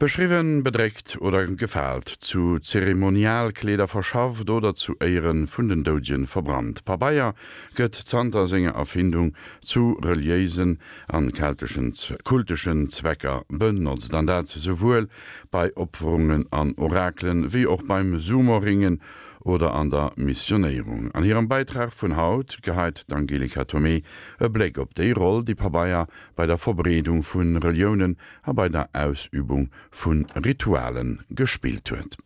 Beschriven bedreckt oder gefalt zu Zeremonialkleder verschafft oder zu eieren Fundendodien verbrannt. Pa Bayier gëtt Zantersinger Erfindung zu reliesen an keltischen kultischen Zwecker bënnert dann dat sowohl bei Opferungen an Oraklen wie auch beim Summeringen oder an der Missionierung. An ihrem Beitrag vun Haut geheit Angelika Tomé e Blick op déi Roll die Pabaier bei der Verbredung vun Religionen a bei der Ausübung vun Ritualen gespielt huet.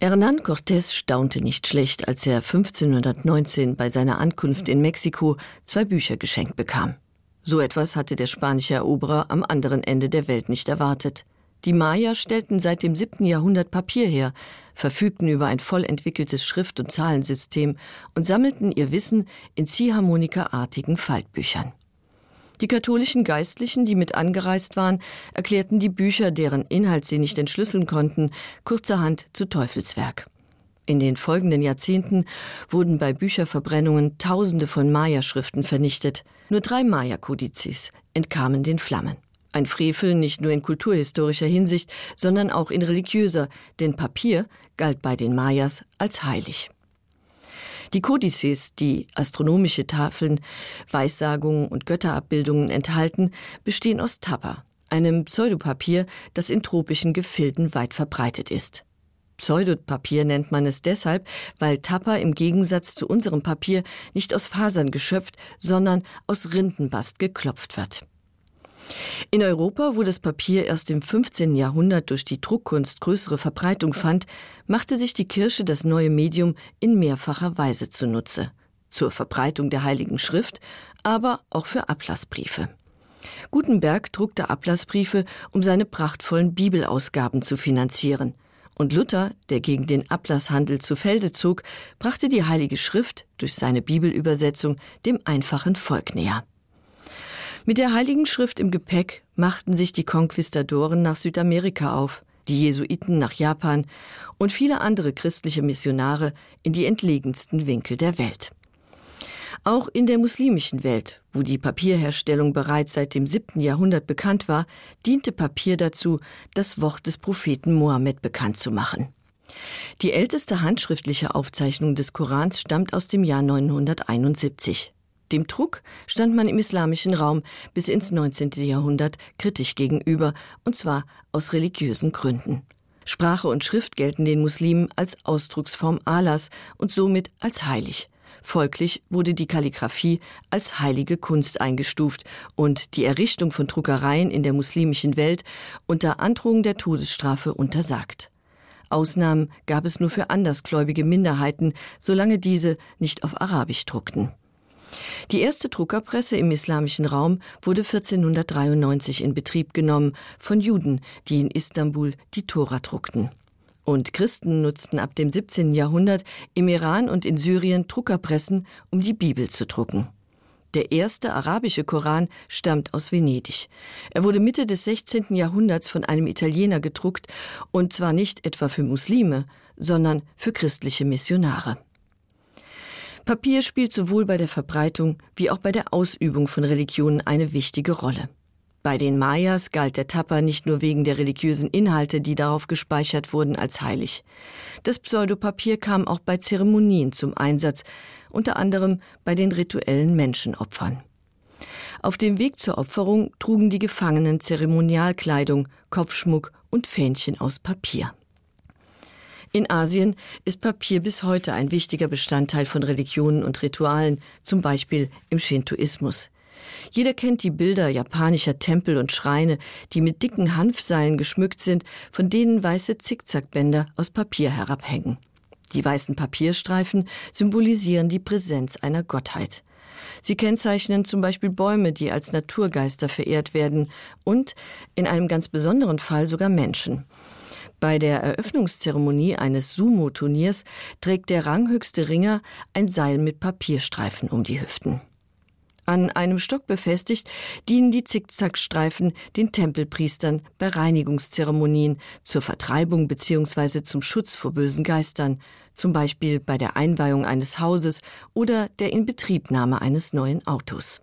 Hernán Cortés staunte nicht schlecht, als er 1519 bei seiner Ankunft in Mexiko zwei Bücher geschenkt bekam. So etwas hatte der spanische Eroberer am anderen Ende der Welt nicht erwartet. Die Maya stellten seit dem siebten Jahrhundert Papier her, verfügten über ein voll entwickeltes Schrift- und Zahlensystem und sammelten ihr Wissen in Ziehharmonikaartigen Faltbüchern. Die katholischen Geistlichen, die mit angereist waren, erklärten die Bücher, deren Inhalt sie nicht entschlüsseln konnten, kurzerhand zu Teufelswerk. In den folgenden Jahrzehnten wurden bei Bücherverbrennungen Tausende von Maya-Schriften vernichtet. Nur drei Maya-Kodizes entkamen den Flammen. Ein Frevel nicht nur in kulturhistorischer Hinsicht, sondern auch in religiöser, denn Papier galt bei den Mayas als heilig. Die Kodizes, die astronomische Tafeln, Weissagungen und Götterabbildungen enthalten, bestehen aus Tapper, einem Pseudopapier, das in tropischen Gefilden weit verbreitet ist. Pseudopapier nennt man es deshalb, weil Tapper im Gegensatz zu unserem Papier nicht aus Fasern geschöpft, sondern aus Rindenbast geklopft wird. In Europa, wo das Papier erst im 15. Jahrhundert durch die Druckkunst größere Verbreitung fand, machte sich die Kirche das neue Medium in mehrfacher Weise zunutze. Zur Verbreitung der Heiligen Schrift, aber auch für Ablassbriefe. Gutenberg druckte Ablassbriefe, um seine prachtvollen Bibelausgaben zu finanzieren. Und Luther, der gegen den Ablasshandel zu Felde zog, brachte die Heilige Schrift durch seine Bibelübersetzung dem einfachen Volk näher. Mit der Heiligen Schrift im Gepäck machten sich die Konquistadoren nach Südamerika auf, die Jesuiten nach Japan und viele andere christliche Missionare in die entlegensten Winkel der Welt. Auch in der muslimischen Welt, wo die Papierherstellung bereits seit dem siebten Jahrhundert bekannt war, diente Papier dazu, das Wort des Propheten Mohammed bekannt zu machen. Die älteste handschriftliche Aufzeichnung des Korans stammt aus dem Jahr 971. Dem Druck stand man im islamischen Raum bis ins 19. Jahrhundert kritisch gegenüber, und zwar aus religiösen Gründen. Sprache und Schrift gelten den Muslimen als Ausdrucksform Allahs und somit als heilig. Folglich wurde die Kalligraphie als heilige Kunst eingestuft und die Errichtung von Druckereien in der muslimischen Welt unter Androhung der Todesstrafe untersagt. Ausnahmen gab es nur für andersgläubige Minderheiten, solange diese nicht auf Arabisch druckten. Die erste Druckerpresse im islamischen Raum wurde 1493 in Betrieb genommen von Juden, die in Istanbul die Tora druckten. Und Christen nutzten ab dem 17. Jahrhundert im Iran und in Syrien Druckerpressen, um die Bibel zu drucken. Der erste arabische Koran stammt aus Venedig. Er wurde Mitte des 16. Jahrhunderts von einem Italiener gedruckt, und zwar nicht etwa für Muslime, sondern für christliche Missionare. Papier spielt sowohl bei der Verbreitung wie auch bei der Ausübung von Religionen eine wichtige Rolle. Bei den Mayas galt der Tapper nicht nur wegen der religiösen Inhalte, die darauf gespeichert wurden, als heilig. Das Pseudopapier kam auch bei Zeremonien zum Einsatz, unter anderem bei den rituellen Menschenopfern. Auf dem Weg zur Opferung trugen die Gefangenen Zeremonialkleidung, Kopfschmuck und Fähnchen aus Papier. In Asien ist Papier bis heute ein wichtiger Bestandteil von Religionen und Ritualen, zum Beispiel im Shintoismus. Jeder kennt die Bilder japanischer Tempel und Schreine, die mit dicken Hanfseilen geschmückt sind, von denen weiße Zickzackbänder aus Papier herabhängen. Die weißen Papierstreifen symbolisieren die Präsenz einer Gottheit. Sie kennzeichnen zum Beispiel Bäume, die als Naturgeister verehrt werden und in einem ganz besonderen Fall sogar Menschen. Bei der Eröffnungszeremonie eines Sumo-Turniers trägt der ranghöchste Ringer ein Seil mit Papierstreifen um die Hüften. An einem Stock befestigt dienen die Zickzackstreifen den Tempelpriestern bei Reinigungszeremonien zur Vertreibung bzw. zum Schutz vor bösen Geistern, zum Beispiel bei der Einweihung eines Hauses oder der Inbetriebnahme eines neuen Autos.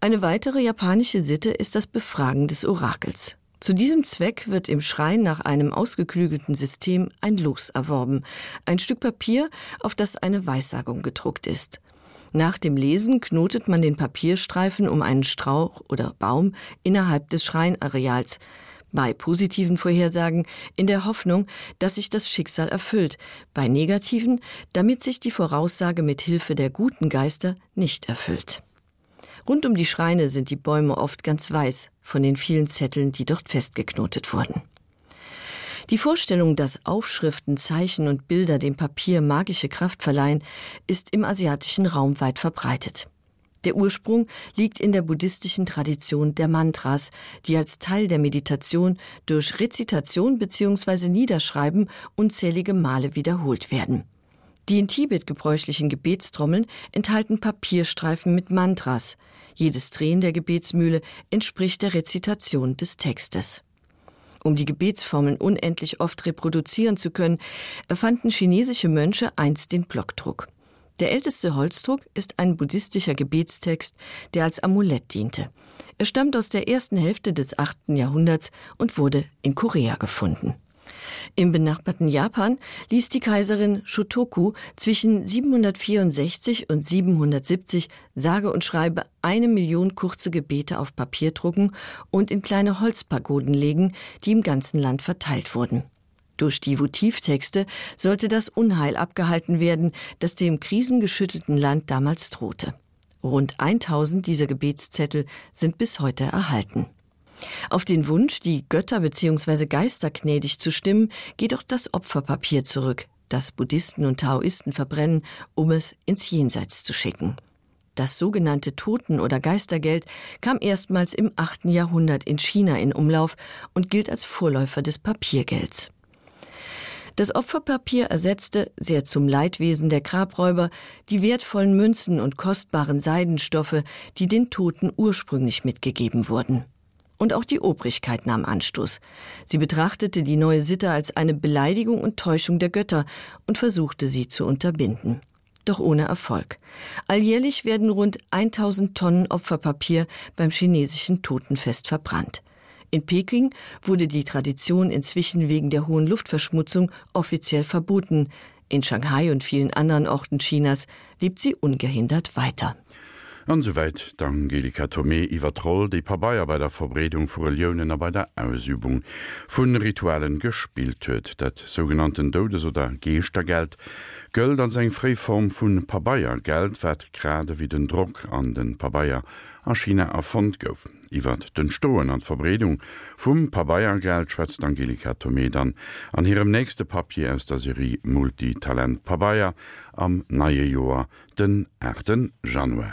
Eine weitere japanische Sitte ist das Befragen des Orakels. Zu diesem Zweck wird im Schrein nach einem ausgeklügelten System ein Los erworben, ein Stück Papier, auf das eine Weissagung gedruckt ist. Nach dem Lesen knotet man den Papierstreifen um einen Strauch oder Baum innerhalb des Schreinareals, bei positiven Vorhersagen in der Hoffnung, dass sich das Schicksal erfüllt, bei negativen, damit sich die Voraussage mit Hilfe der guten Geister nicht erfüllt. Rund um die Schreine sind die Bäume oft ganz weiß von den vielen Zetteln, die dort festgeknotet wurden. Die Vorstellung, dass Aufschriften, Zeichen und Bilder dem Papier magische Kraft verleihen, ist im asiatischen Raum weit verbreitet. Der Ursprung liegt in der buddhistischen Tradition der Mantras, die als Teil der Meditation durch Rezitation bzw. Niederschreiben unzählige Male wiederholt werden. Die in Tibet gebräuchlichen Gebetstrommeln enthalten Papierstreifen mit Mantras. Jedes Drehen der Gebetsmühle entspricht der Rezitation des Textes. Um die Gebetsformeln unendlich oft reproduzieren zu können, erfanden chinesische Mönche einst den Blockdruck. Der älteste Holzdruck ist ein buddhistischer Gebetstext, der als Amulett diente. Er stammt aus der ersten Hälfte des 8. Jahrhunderts und wurde in Korea gefunden. Im benachbarten Japan ließ die Kaiserin Shotoku zwischen 764 und 770 sage und schreibe eine Million kurze Gebete auf Papier drucken und in kleine Holzpagoden legen, die im ganzen Land verteilt wurden. Durch die Votivtexte sollte das Unheil abgehalten werden, das dem krisengeschüttelten Land damals drohte. Rund 1000 dieser Gebetszettel sind bis heute erhalten. Auf den Wunsch, die Götter bzw. Geister gnädig zu stimmen, geht auch das Opferpapier zurück, das Buddhisten und Taoisten verbrennen, um es ins Jenseits zu schicken. Das sogenannte Toten- oder Geistergeld kam erstmals im 8. Jahrhundert in China in Umlauf und gilt als Vorläufer des Papiergelds. Das Opferpapier ersetzte, sehr zum Leidwesen der Grabräuber, die wertvollen Münzen und kostbaren Seidenstoffe, die den Toten ursprünglich mitgegeben wurden. Und auch die Obrigkeit nahm Anstoß. Sie betrachtete die neue Sitte als eine Beleidigung und Täuschung der Götter und versuchte sie zu unterbinden. Doch ohne Erfolg. Alljährlich werden rund 1000 Tonnen Opferpapier beim chinesischen Totenfest verbrannt. In Peking wurde die Tradition inzwischen wegen der hohen Luftverschmutzung offiziell verboten. In Shanghai und vielen anderen Orten Chinas lebt sie ungehindert weiter. Ansoweit d'Angelika Tomé iwwer troll déi Pa Bayier bei der Verbredung vu Religionen a bei der Ausübung vun Ritualen gespielt huet, dat son Dodes oder Geestergeld gëlt an seg Fréform vun Pabaier Geld wat grade wie den Druck an den Pabaier a China erfont gouf. Iwer den Stoen an Verbredung vum Pabaiergeld schwätzt Angelika Tomé dann an hirem nächste Papier aus der Serie Multitalent Pabaier am naie Joar den 8. Januar.